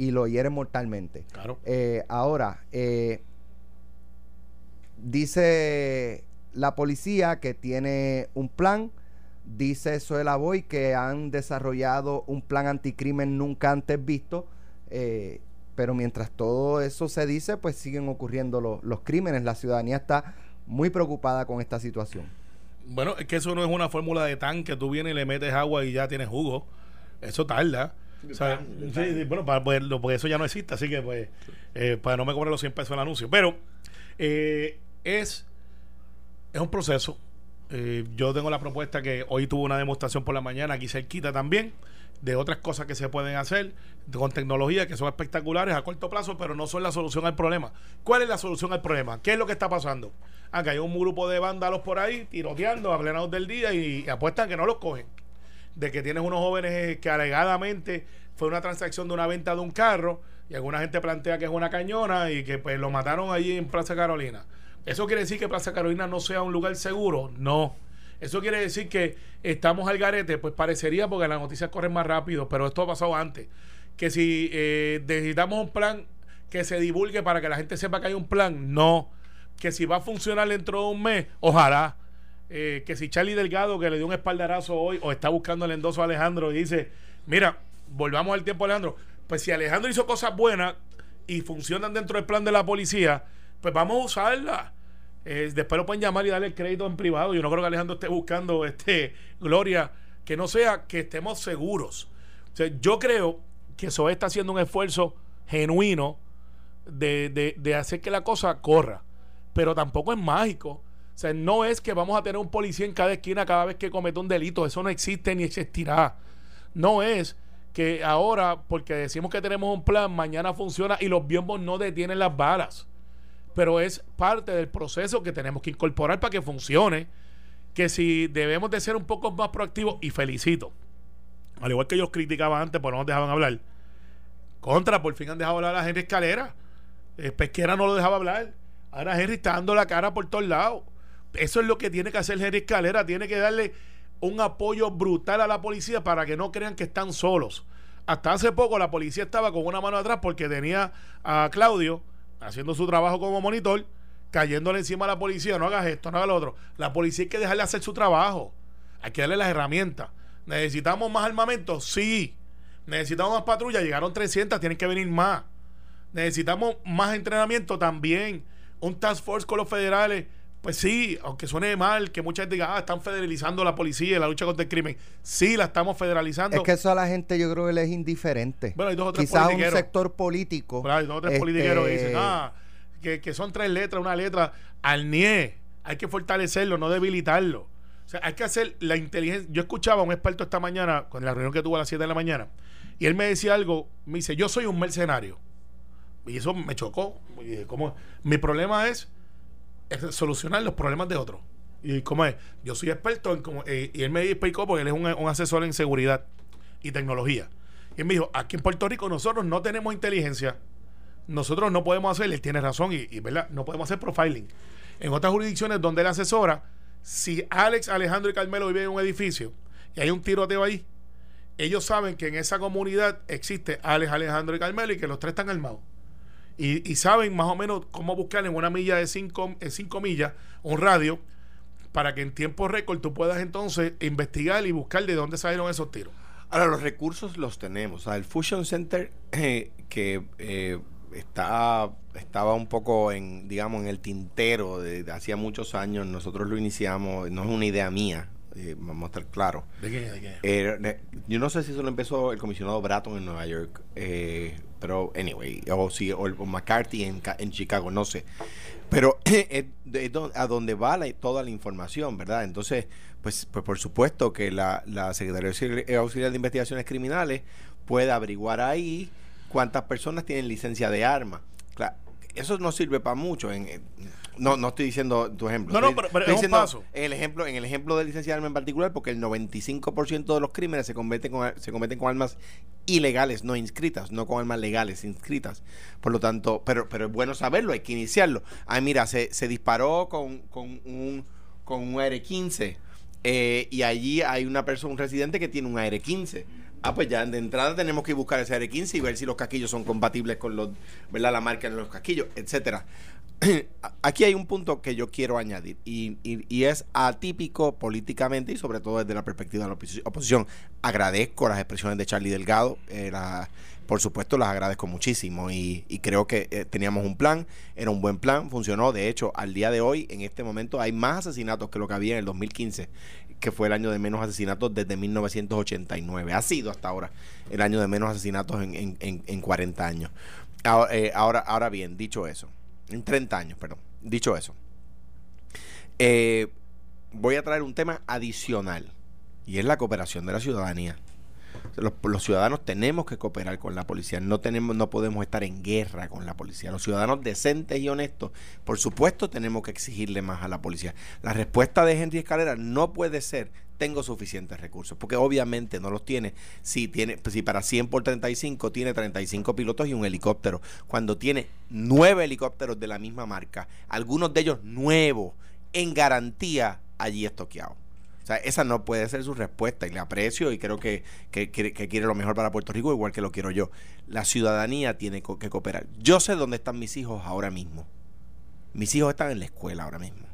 y lo hieren mortalmente. Claro. Eh, ahora, eh, dice la policía que tiene un plan. Dice Suela Boy que han desarrollado un plan anticrimen nunca antes visto. eh, pero mientras todo eso se dice, pues siguen ocurriendo lo- los crímenes. La ciudadanía está muy preocupada con esta situación. Bueno, es que eso no es una fórmula de tan que tú vienes y le metes agua y ya tienes jugo. Eso tarda. O sea, sí, sí, bueno, para poderlo, porque eso ya no existe, así que pues, eh, para no me cobrar los 100 pesos el anuncio. Pero eh, es, es un proceso. Eh, yo tengo la propuesta que hoy tuvo una demostración por la mañana, aquí cerquita también, de otras cosas que se pueden hacer con tecnología que son espectaculares a corto plazo, pero no son la solución al problema. ¿Cuál es la solución al problema? ¿Qué es lo que está pasando? Acá hay un grupo de vándalos por ahí tiroteando a plenados del día y, apuestan que no los cogen. De que tienes unos jóvenes que alegadamente fue una transacción de una venta de un carro y alguna gente plantea que es una cañona y que pues lo mataron allí en Plaza Carolina. ¿Eso quiere decir que Plaza Carolina no sea un lugar seguro? No. Eso quiere decir que estamos al garete, pues parecería porque las noticias corren más rápido, pero esto ha pasado antes. Que si eh, necesitamos un plan que se divulgue para que la gente sepa que hay un plan, no. Que si va a funcionar dentro de un mes, ojalá. Eh, que si Charlie Delgado, que le dio un espaldarazo hoy, o está buscando el endoso a Alejandro y dice, mira, volvamos al tiempo Alejandro, pues si Alejandro hizo cosas buenas y funcionan dentro del plan de la policía, pues vamos a usarla. Eh, después lo pueden llamar y darle crédito en privado. Yo no creo que Alejandro esté buscando este gloria que no sea que estemos seguros. yo creo que eso está haciendo un esfuerzo genuino de, de, hacer que la cosa corra. Pero tampoco es mágico. Sea, no es que vamos a tener un policía en cada esquina cada vez que comete un delito. Eso no existe ni existirá. No es que ahora, porque decimos que tenemos un plan, mañana funciona y los biombos no detienen las balas pero es parte del proceso que tenemos que incorporar para que funcione. Que si debemos de ser un poco más proactivos, y felicito, al igual que ellos criticaban antes, porque no nos dejaban hablar. Contra, por fin han dejado hablar a Henry Escalera. Eh, Pesquera no lo dejaba hablar. Ahora Henry está dando la cara por todos lados. Eso es lo que tiene que hacer Henry Escalera. Tiene que darle un apoyo brutal a la policía para que no crean que están solos. Hasta hace poco la policía estaba con una mano atrás porque tenía a Claudio haciendo su trabajo como monitor, cayéndole encima a la policía, no hagas esto, no hagas lo otro. La policía hay que dejarle hacer su trabajo. Hay que darle las herramientas. ¿Necesitamos más armamento? Sí. ¿Necesitamos más patrullas? Llegaron 300, tienen que venir más. ¿Necesitamos más entrenamiento? También. Un task force con los federales. Pues sí, aunque suene mal, que mucha gente diga, ah, están federalizando la policía y la lucha contra el crimen. Sí, la estamos federalizando. Es que eso a la gente yo creo que le es indiferente. Bueno, hay dos o tres Quizás un sector político. hay dos o tres politiqueros que dicen, este, ah, que, son tres letras, una letra. Al NIE, hay que fortalecerlo, no debilitarlo. O sea, hay que hacer la inteligencia. Yo escuchaba a un experto esta mañana, con la reunión que tuvo a las 7 de la mañana, y él me decía algo, me dice, yo soy un mercenario. Y eso me chocó. como, mi problema es solucionar los problemas de otros. Y como es, yo soy experto en como, eh, y él me explicó porque él es un, asesor en seguridad y tecnología. Y él me dijo, aquí en Puerto Rico nosotros no tenemos inteligencia, nosotros no podemos hacer, él tiene razón, y, verdad, no podemos hacer profiling. En otras jurisdicciones donde él asesora, si Alex, Alejandro y Carmelo viven en un edificio y hay un tiroteo ahí, ellos saben que en esa comunidad existe Alex, Alejandro y Carmelo y que los tres están armados y, saben más o menos cómo buscar en una milla de 5 cinco millas un radio para que en tiempo récord tú puedas entonces investigar y buscar de dónde salieron esos tiros. Ahora, los recursos los tenemos. el Fusion Center, eh, que eh, está, estaba un poco en, digamos, en el tintero de, hacía muchos años, nosotros lo iniciamos, no es una idea mía, eh, vamos a estar claros. ¿De qué? ¿De qué? yo no sé si eso lo empezó el comisionado Bratton en Nueva York, pero anyway, o, si, o, McCarthy en, en, Chicago, no sé. Pero es, a donde va toda la información, ¿verdad? Entonces, pues, pues por supuesto que la, la Secretaría Auxiliar de Investigaciones Criminales puede averiguar ahí cuántas personas tienen licencia de arma. Claro, eso no sirve para mucho. En, no, no estoy diciendo tu ejemplo. No, no, pero, es un paso. En el ejemplo, en el ejemplo de licencia de arma en particular, porque el 95% de los crímenes se cometen con, se cometen con armas ilegales, no inscritas, no con armas legales inscritas. Por lo tanto, pero, pero es bueno saberlo, hay que iniciarlo. Ay, mira, se, se disparó con, con un con un AR-15 eh, y allí hay una persona, un residente que tiene un AR-15 Ah, pues ya de entrada tenemos que buscar ese R15 y ver si los casquillos son compatibles con los, ¿verdad? la marca de los casquillos, etcétera. Aquí hay un punto que yo quiero añadir y, es atípico políticamente y sobre todo desde la perspectiva de la oposición. Agradezco las expresiones de Charlie Delgado, eh, por supuesto las agradezco muchísimo y, creo que eh, teníamos un plan, era un buen plan, funcionó. De hecho, al día de hoy, en este momento, hay más asesinatos que lo que había en el 2015 que fue el año de menos asesinatos desde 1989. Ha sido hasta ahora el año de menos asesinatos en, en, en, 40 años. Eh, ahora, ahora, bien, dicho eso, en 30 años, perdón, dicho eso, eh, voy a traer un tema adicional y es la cooperación de la ciudadanía. Los, ciudadanos tenemos que cooperar con la policía, no tenemos, no podemos estar en guerra con la policía. Los ciudadanos decentes y honestos, por supuesto, tenemos que exigirle más a la policía. La respuesta de Henry Escalera no puede ser tengo suficientes recursos, porque obviamente no los tiene. Si tiene, si para 100 por 35 tiene 35 pilotos y un helicóptero, cuando tiene nueve helicópteros de la misma marca, algunos de ellos nuevos, en garantía, allí estoqueados. Sea, esa no puede ser su respuesta y le aprecio y creo que, que, que, que quiere lo mejor para Puerto Rico, igual que lo quiero yo. La ciudadanía tiene co- que cooperar. Yo sé dónde están mis hijos ahora mismo. Mis hijos están en la escuela ahora mismo.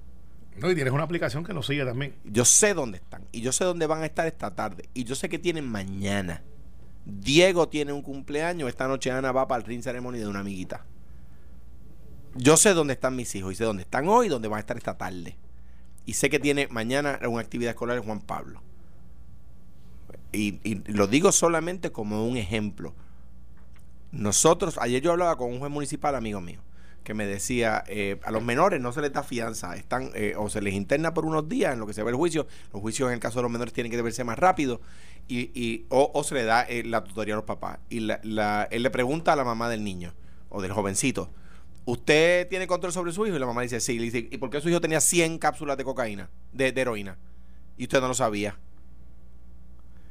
No, y tienes una aplicación que lo sigue también. Yo sé dónde están y yo sé dónde van a estar esta tarde y yo sé que tienen mañana. Diego tiene un cumpleaños, esta noche Ana va para el ring ceremony de una amiguita. Yo sé dónde están mis hijos y sé dónde están hoy y dónde van a estar esta tarde. Y sé que tiene mañana una actividad escolar en Juan Pablo. Y, y lo digo solamente como un ejemplo. Nosotros, ayer yo hablaba con un juez municipal amigo mío que me decía, eh, a los menores no se les da fianza, están eh, o se les interna por unos días en lo que se ve el juicio, los juicios en el caso de los menores tienen que verse más rápido, y, y- o, o se le da eh, la tutoría a los papás. Y la- la- él le pregunta a la mamá del niño o del jovencito, ¿usted tiene control sobre su hijo? Y la mamá dice, sí, le dice, ¿y por qué su hijo tenía 100 cápsulas de cocaína, de, heroína? Y usted no lo sabía.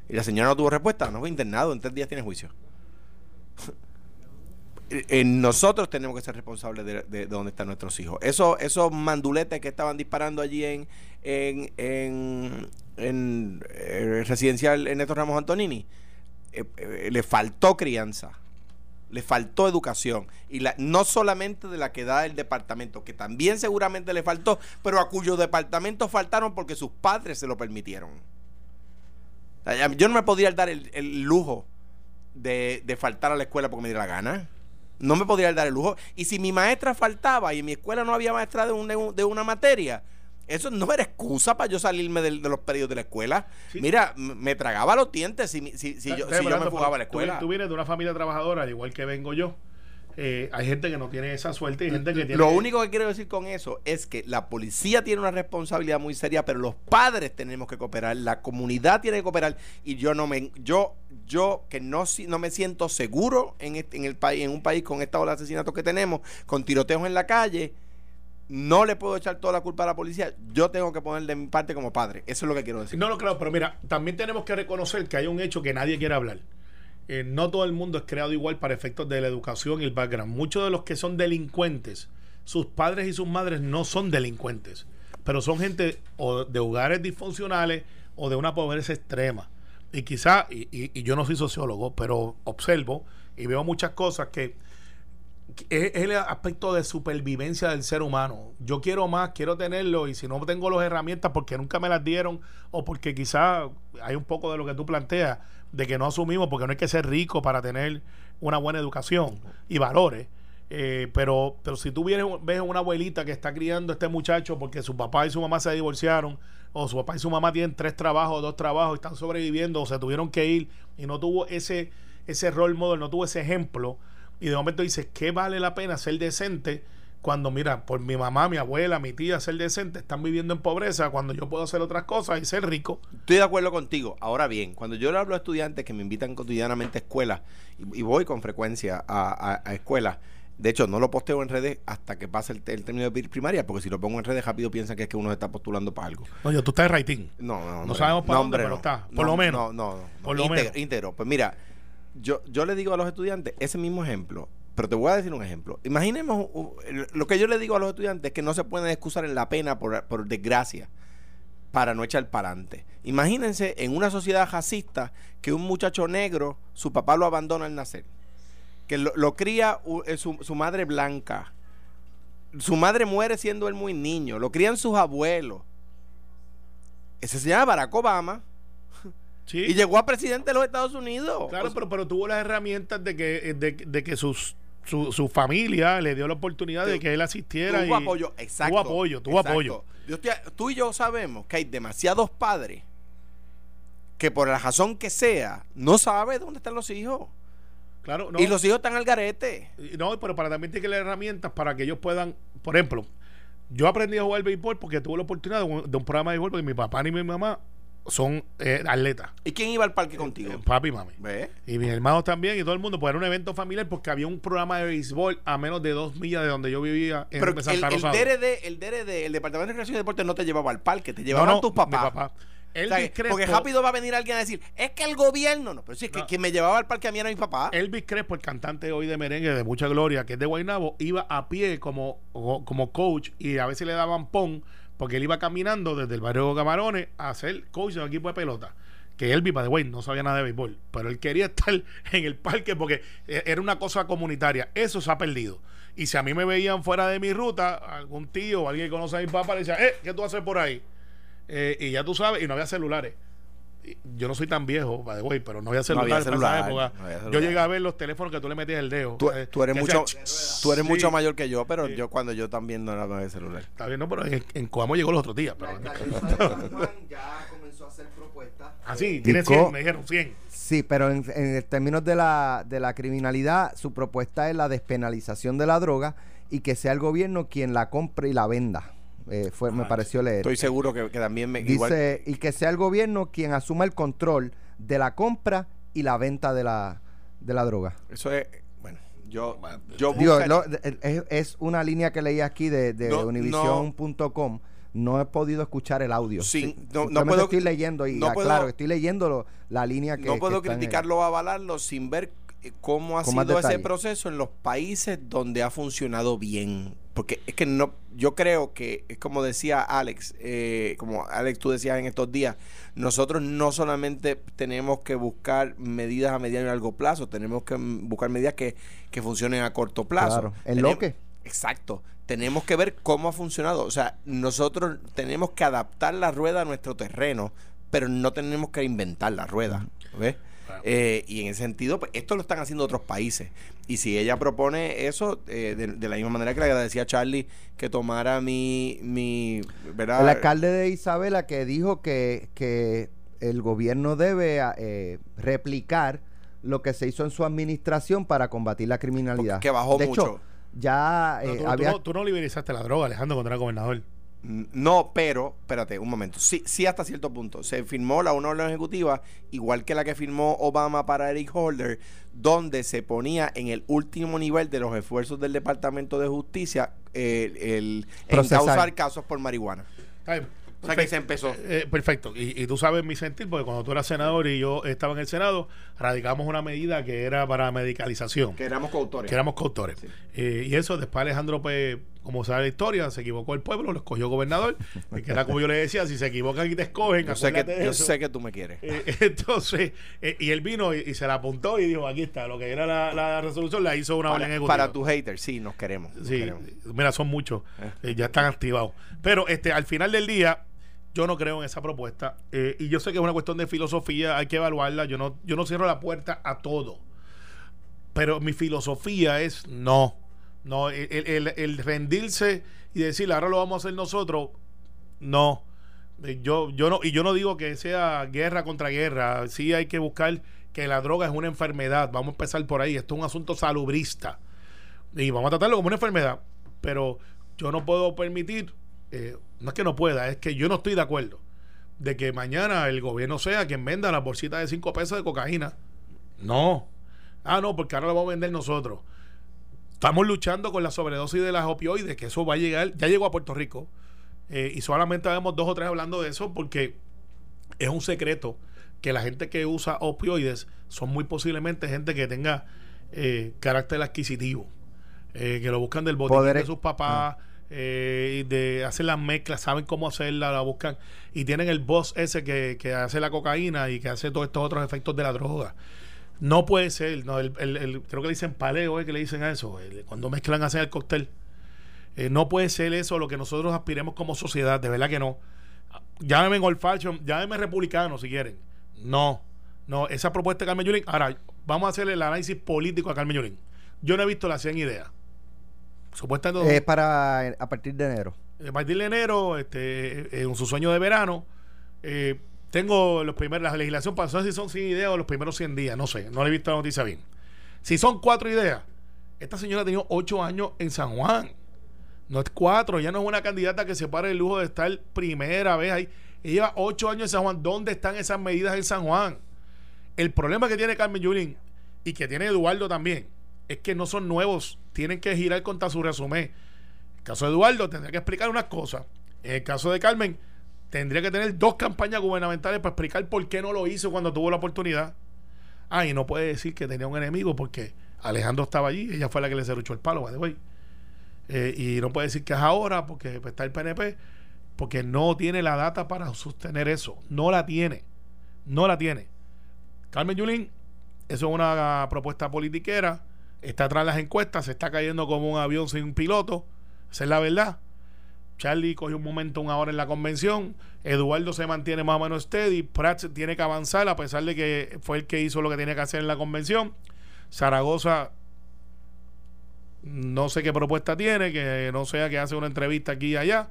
Y la señora no tuvo respuesta, no fue internado, en tres días tiene juicio. Eh, nosotros tenemos que ser responsables de, de- de dónde están nuestros hijos. Eso, esos manduletes que estaban disparando allí en, en, en, en, eh, residencial Ernesto Ramos Antonini, eh, le faltó crianza, le faltó educación. Y la, no solamente de la que da el departamento, que también seguramente le faltó, pero a cuyos departamentos faltaron porque sus padres se lo permitieron. Yo no me podría dar el, el lujo de, de faltar a la escuela porque me diera la gana. No me podría dar el lujo. Y si mi maestra faltaba y en mi escuela no había maestra de, de una materia, eso no era excusa para yo salirme de, los periodos de la escuela. Sí. Mira, me tragaba los dientes si, si, si yo, si yo me fugaba a la tú- escuela. Tú, vienes de una familia trabajadora, al igual que vengo yo. Eh, hay gente que no tiene esa suerte y gente que tiene. Lo único que quiero decir con eso es que la policía tiene una responsabilidad muy seria, pero los padres tenemos que cooperar, la comunidad tiene que cooperar y yo no me yo yo que no si- no me siento seguro en este- en el país en un país con esta ola de asesinatos que tenemos, con tiroteos en la calle, no le puedo echar toda la culpa a la policía, yo tengo que poner de mi parte como padre. Eso es lo que quiero decir. No, no, claro, pero mira, también tenemos que reconocer que hay un hecho que nadie quiere hablar. Eh, no todo el mundo es creado igual para efectos de la educación y el background. Muchos de los que son delincuentes, sus padres y sus madres no son delincuentes, pero son gente o de hogares disfuncionales o de una pobreza extrema. Y quizá, y, y- y yo no soy sociólogo, pero observo y veo muchas cosas que es el aspecto de supervivencia del ser humano. Yo quiero más, quiero tenerlo y si no tengo las herramientas porque nunca me las dieron o porque quizá hay un poco de lo que tú planteas de que no asumimos porque no hay que ser rico para tener una buena educación y valores. Eh, pero, pero si tú vienes, ves una abuelita que está criando a este muchacho porque su papá y su mamá se divorciaron, o su papá y su mamá tienen tres trabajos, dos trabajos y están sobreviviendo, o se tuvieron que ir y no tuvo ese, ese role model, no tuvo ese ejemplo, y de momento dices, ¿qué vale la pena ser decente? Cuando, mira, por mi mamá, mi abuela, mi tía, ser decente, están viviendo en pobreza, cuando yo puedo hacer otras cosas y ser rico. Estoy de acuerdo contigo. Ahora bien, cuando yo le hablo a estudiantes que me invitan cotidianamente a escuelas, y, y voy con frecuencia a, a- a escuelas, de hecho, no lo posteo en redes hasta que pase el, el término de pri- primaria, porque si lo pongo en redes rápido piensan que es que uno se está postulando para algo. Oye, tú estás en rating. No, no, hombre. sabemos para No, dónde, hombre, pero no. está, por No, lo menos. No, no, no. Por lo Íntegro, menos. íntegro. Pues mira, yo, yo le digo a los estudiantes ese mismo ejemplo, pero te voy a decir un ejemplo. Imaginemos, lo que yo le digo a los estudiantes es que no se pueden excusar en la pena por, por desgracia para no echar para adelante. Imagínense en una sociedad racista que un muchacho negro, su papá lo abandona al nacer, que lo, lo cría eh, su, su madre blanca, su madre muere siendo él muy niño, lo crían sus abuelos. Ese se llama Barack Obama Sí. y llegó a presidente de los Estados Unidos. Claro, O sea, pero, pero tuvo las herramientas de que, de, de que sus, su, su familia le dio la oportunidad de que él asistiera. tuvo y- apoyo, exacto. Tuvo apoyo, tuvo exacto. apoyo. Yo estoy- tú y yo sabemos que hay demasiados padres que por la razón que sea no saben dónde están los hijos. Claro, no. Y los hijos están al garete. No, pero para también tiene que dar herramientas para que ellos puedan, por ejemplo, yo aprendí a jugar béisbol porque tuve la oportunidad de un, de un programa de béisbol porque mi papá ni mi mamá son eh, atletas. ¿Y quién iba al parque contigo? Eh, papi y mami. ¿Ves? Y mis hermanos también y todo el mundo, pues era un evento familiar porque había un programa de béisbol a menos de dos millas de donde yo vivía en Pero el, Santa el. DRD, el DRD, el Departamento de Recreación y Deporte no te llevaba al parque, te No, llevaban no, tus mi papás. papá. O sea, Crespo, porque rápido va a venir alguien a decir, es que el gobierno, no, pero sí, es que No. quien me llevaba al parque a mí era mi papá. Elvis Crespo, el cantante hoy de merengue de mucha gloria, que es de Guaynabo, iba a pie como, como coach y a veces le daban pon porque él iba caminando desde el barrio Camarones a ser coach de un equipo de pelota. Que Elvis, by the way, no sabía nada de béisbol, pero él quería estar en el parque porque e- era una cosa comunitaria. Eso se ha perdido. Y si a mí me veían fuera de mi ruta, algún tío o alguien que conoce a mi papá le decía, eh, ¿qué tú haces por ahí? Eh, y ya tú sabes, y no había celulares. Yo no soy tan viejo, by the way, pero no había No había celulares para esa celular, época. no había Yo celular. llegué a ver los teléfonos que tú le metías el dedo. Tú, eh, tú eres mucho, tú eres Sí. mucho mayor que yo, pero Sí. yo cuando yo también no era de celular. Está bien, no, pero en, en Coamo llegó los otros días. La Pero, alcaldesa de San Juan ya comenzó a hacer propuestas. ah, sí, tiene Disco- 100, me dijeron 100. Sí, pero en, en términos de la, de la criminalidad, su propuesta es la despenalización de la droga y que sea el gobierno quien la compre y la venda. Eh, fue, me Ah, pareció leer. Estoy seguro que, que también me igual- Dice, y que sea el gobierno quien asuma el control de la compra y la venta de la, de la droga. eso es bueno, yo yo Digo, lo- es, es una línea que leí aquí de, de No, univision.com. No he podido escuchar el audio. Sí, Sí, no- no puedo- estoy leyendo y no puedo- claro, estoy leyendo lo- la línea que no puedo que criticarlo o avalarlo sin ver cómo ha Con sido ese proceso en los países donde ha funcionado bien. Porque es que no, yo creo que es como decía Alex, eh, como Alex tú decías en estos días, nosotros no solamente tenemos que buscar medidas a mediano y largo plazo, tenemos que buscar medidas que, que funcionen a corto plazo. Claro, en Tenemos- lo que. Exacto. Tenemos que ver cómo ha funcionado. O sea, nosotros tenemos que adaptar la rueda a nuestro terreno, pero no tenemos que inventar la rueda. ¿Ves? Claro. Eh, y en ese sentido, pues esto lo están haciendo otros países. Y si ella propone eso, eh, de, de la misma manera que le agradecía a Charlie que tomara mi, mi ¿verdad? El alcalde de Isabela que dijo que, que el gobierno debe eh, replicar lo que se hizo en su administración para combatir la criminalidad. Porque bajó de mucho. Hecho, ya No, eh, tú, tú había no, tú no liberalizaste la droga, Alejandro, cuando era gobernador. No, pero, espérate, un momento. Sí, sí hasta cierto punto. Se firmó la una orden ejecutiva, igual que la que firmó Obama para Eric Holder, donde se ponía en el último nivel de los esfuerzos del Departamento de Justicia el Procesar. encauzar casos por marihuana. O sea que se empezó. Eh, perfecto. Y, y tú sabes mi sentir, porque cuando tú eras senador y yo estaba en el Senado, radicamos una medida que era para medicalización. Que éramos coautores. que éramos coautores. Sí. Eh, y eso, después Alejandro, pues, como sabe la historia, se equivocó el pueblo, lo escogió gobernador, y que era como yo le decía, si se equivocan y te escogen, Yo sé, que, acuérdate de yo eso. sé que tú me quieres. Eh, entonces, eh, y él vino y, y se la apuntó y dijo, aquí está, lo que era la, la resolución, la hizo una para, ejecutiva. para tus haters, sí, nos queremos. nos Sí, queremos. mira, son muchos, Eh. ya están activados. Pero este, al final del día, yo no creo en esa propuesta. y yo sé que es una cuestión de filosofía, hay que evaluarla. Yo no, yo no cierro la puerta a todo. Pero mi filosofía es no. No, el, el- el rendirse y decir, ahora lo vamos a hacer nosotros, no. Eh, Yo, yo no, y yo no digo que sea guerra contra guerra. Sí hay que buscar que la droga es una enfermedad. Vamos a empezar por ahí. Esto es un asunto salubrista. Y vamos a tratarlo como una enfermedad. Pero yo no puedo permitir, eh, no es que no pueda, es que yo no estoy de acuerdo de que mañana el gobierno sea quien venda las bolsitas de 5 pesos de cocaína. No. Ah, no, porque ahora lo vamos a vender nosotros. Estamos luchando con la sobredosis de las opioides, que eso va a llegar, ya llegó a Puerto Rico. eh, y solamente vemos dos o tres hablando de eso porque es un secreto que la gente que usa opioides son muy posiblemente gente que tenga eh, carácter adquisitivo, eh, que lo buscan del botiquín Poder- de sus papás, eh, de hacer las mezclas, saben cómo hacerla, la buscan y tienen el boss ese que, que hace la cocaína y que hace todos estos otros efectos de la droga. No puede ser, no, el, el- el- creo que le dicen paleo, eh, que le dicen a eso, cuando mezclan hacen el cóctel. Eh, no puede ser eso lo que nosotros aspiremos como sociedad, de verdad que no. Llámenme old fashion, llámenme republicano si quieren. No, no, esa propuesta de Carmen Yulín. Ahora, vamos a hacer el análisis político a Carmen Yulín. Yo no he visto las 100 ideas. Supuestamente es para eh, a partir de enero. a partir de enero, este, eh, en su sueño de verano, eh, tengo los primeros, la legislación saber si son 100 ideas o los primeros 100 días, no sé, no le he visto la noticia bien. Si son cuatro ideas, esta señora ha tenido ocho años en San Juan. No es cuatro, ya no es una candidata que se pare el lujo de estar primera vez ahí. y lleva ocho años en San Juan. ¿Dónde están esas medidas en San Juan? El problema que tiene Carmen Yulín y que tiene Eduardo también es que no son nuevos. Tienen que girar contra su resumen. En el caso de Eduardo tendría que explicar unas cosas. En el caso de Carmen, tendría que tener dos campañas gubernamentales para explicar por qué no lo hizo cuando tuvo la oportunidad. Ah, y no puede decir que tenía un enemigo porque Alejandro estaba allí, ella fue la que le cerruchó el palo, by. Eh, y no puede decir que es ahora porque pues, está el PNP, porque no tiene la data para sostener eso. No la tiene. No la tiene. Carmen Yulín, eso es una propuesta politiquera. Está atrás de las encuestas, se está cayendo como un avión sin piloto. Esa es la verdad. Charlie cogió un momento, una hora en la convención. Eduardo se mantiene más o menos steady. Prats tiene que avanzar a pesar de que fue el que hizo lo que tenía que hacer en la convención. Zaragoza, no sé qué propuesta tiene, que no sea que hace una entrevista aquí y allá.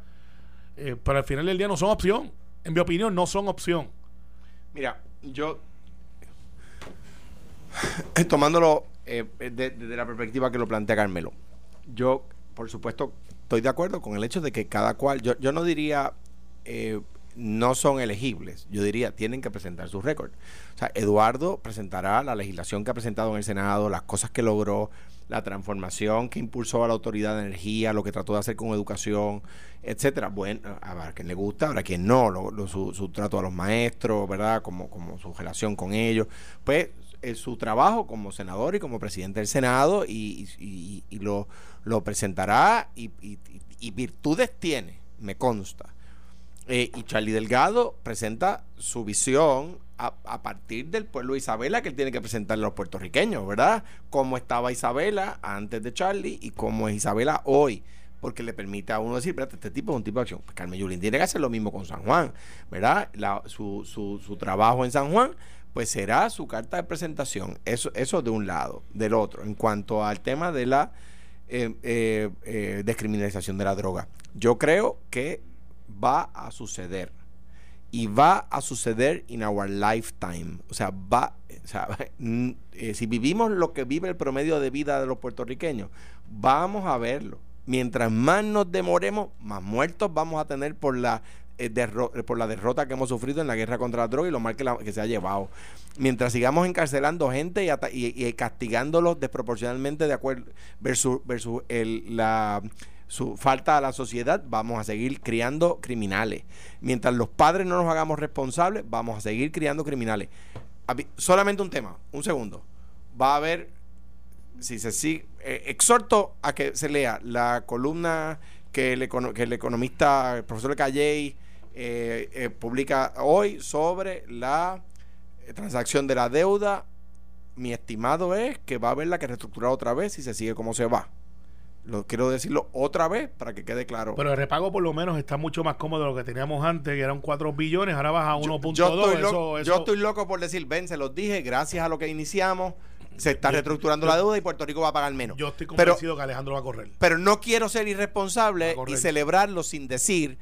Eh, pero al final del día no son opción. En mi opinión, no son opción. Mira, yo. Tomándolo eh, desde la perspectiva que lo plantea Carmelo, yo, por supuesto, estoy de acuerdo con el hecho de que cada cual, yo, yo no diría eh, no son elegibles, yo diría tienen que presentar su récord. O sea, Eduardo presentará la legislación que ha presentado en el Senado, las cosas que logró, la transformación que impulsó a la Autoridad de Energía, lo que trató de hacer con educación, etcétera. Bueno, a quien le gusta, habrá quien no, su, trato a los maestros, ¿verdad? Como, como su relación con ellos. Pues su trabajo como senador y como presidente del Senado y, lo, lo, presentará y, virtudes tiene, me consta. Eh, y Charlie Delgado presenta su visión a, partir del pueblo Isabela que él tiene que presentarle a los puertorriqueños, ¿verdad? Cómo estaba Isabela antes de Charlie y cómo es Isabela hoy porque le permite a uno decir, espérate, este tipo es un tipo de acción. Pues Carmen Yulín tiene que hacer lo mismo con San Juan, ¿verdad? su, su, su, trabajo en San Juan pues será su carta de presentación. Eso, eso de un lado. Del otro, en cuanto al tema de la eh, eh, eh, descriminalización de la droga, yo creo que va a suceder. Y va a suceder in our lifetime. O sea, va, o sea, si vivimos lo que vive el promedio de vida de los puertorriqueños, vamos a verlo. Mientras más nos demoremos, más muertos vamos a tener por la eh, eh, por la derrota que hemos sufrido en la guerra contra la droga y lo mal que, se ha llevado. Mientras sigamos encarcelando gente y, castigándolos desproporcionalmente de acuerdo versus, versus la su falta a la sociedad, vamos a seguir criando criminales. Mientras los padres no nos hagamos responsables, vamos a seguir criando criminales. Solamente un tema, un segundo. Va a haber, si se sigue, eh, exhorto a que se lea la columna que el, que el economista, el profesor Calley, eh, eh, publica hoy sobre la eh, transacción de la deuda. Mi estimado es que va a haberla que reestructurar otra vez y se sigue como se va. Lo quiero decirlo otra vez para que quede claro. Pero el repago por lo menos está mucho más cómodo de lo que teníamos antes, que eran 4 billones, ahora baja a 1.2. Yo, yo, estoy loco por decir, ven, se los dije, gracias a lo que iniciamos, se está reestructurando la deuda y Puerto Rico va a pagar menos. Yo estoy convencido que Alejandro va a correr. Pero no quiero ser irresponsable y celebrarlo sin decir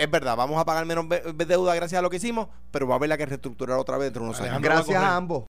es verdad, vamos a pagar menos deuda gracias a lo que hicimos, pero va a haber la que reestructurar otra vez dentro de unos años. Gracias a ambos.